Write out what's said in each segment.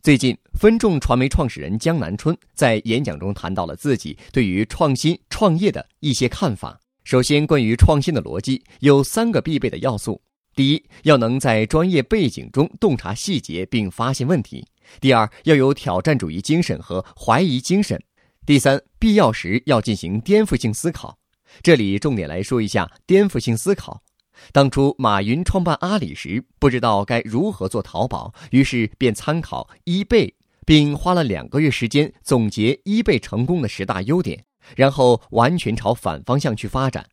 最近，分众传媒创始人江南春在演讲中谈到了自己对于创新创业的一些看法。首先，关于创新的逻辑，有三个必备的要素：第一，要能在专业背景中洞察细节并发现问题；第二，要有挑战主义精神和怀疑精神；第三，必要时要进行颠覆性思考。这里重点来说一下颠覆性思考。当初马云创办阿里时，不知道该如何做淘宝，于是便参考 eBay，并花了两个月时间总结 eBay 成功的十大优点，然后完全朝反方向去发展。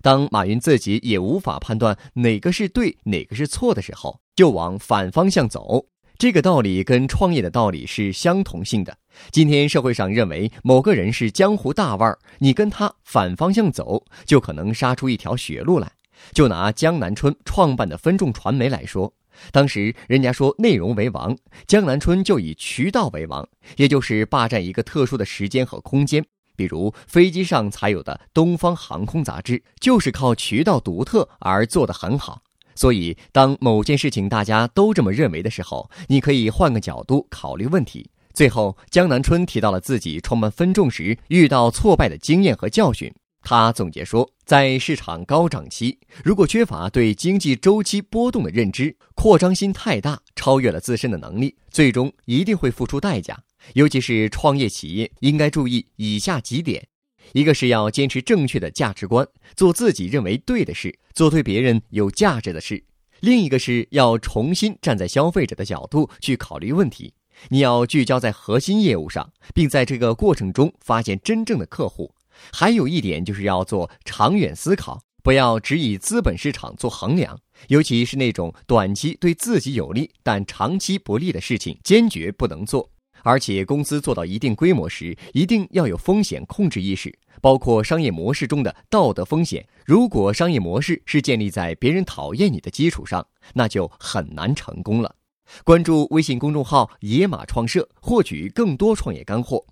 当马云自己也无法判断哪个是对，哪个是错的时候，就往反方向走。这个道理跟创业的道理是相同性的。今天社会上认为某个人是江湖大腕儿，你跟他反方向走，就可能杀出一条血路来。就拿江南春创办的分众传媒来说，当时人家说内容为王，江南春就以渠道为王，也就是霸占一个特殊的时间和空间。比如飞机上才有的《东方航空》杂志，就是靠渠道独特而做得很好。所以，当某件事情大家都这么认为的时候，你可以换个角度考虑问题。最后，江南春提到了自己创办分众时遇到挫败的经验和教训。他总结说，在市场高涨期，如果缺乏对经济周期波动的认知，扩张心太大，超越了自身的能力，最终一定会付出代价。尤其是创业企业，应该注意以下几点：一个是要坚持正确的价值观，做自己认为对的事，做对别人有价值的事；另一个是要重新站在消费者的角度去考虑问题，你要聚焦在核心业务上，并在这个过程中发现真正的客户。还有一点就是要做长远思考，不要只以资本市场做衡量，尤其是那种短期对自己有利但长期不利的事情，坚决不能做。而且，公司做到一定规模时，一定要有风险控制意识，包括商业模式中的道德风险。如果商业模式是建立在别人讨厌你的基础上，那就很难成功了。关注微信公众号“野马创社”，获取更多创业干货。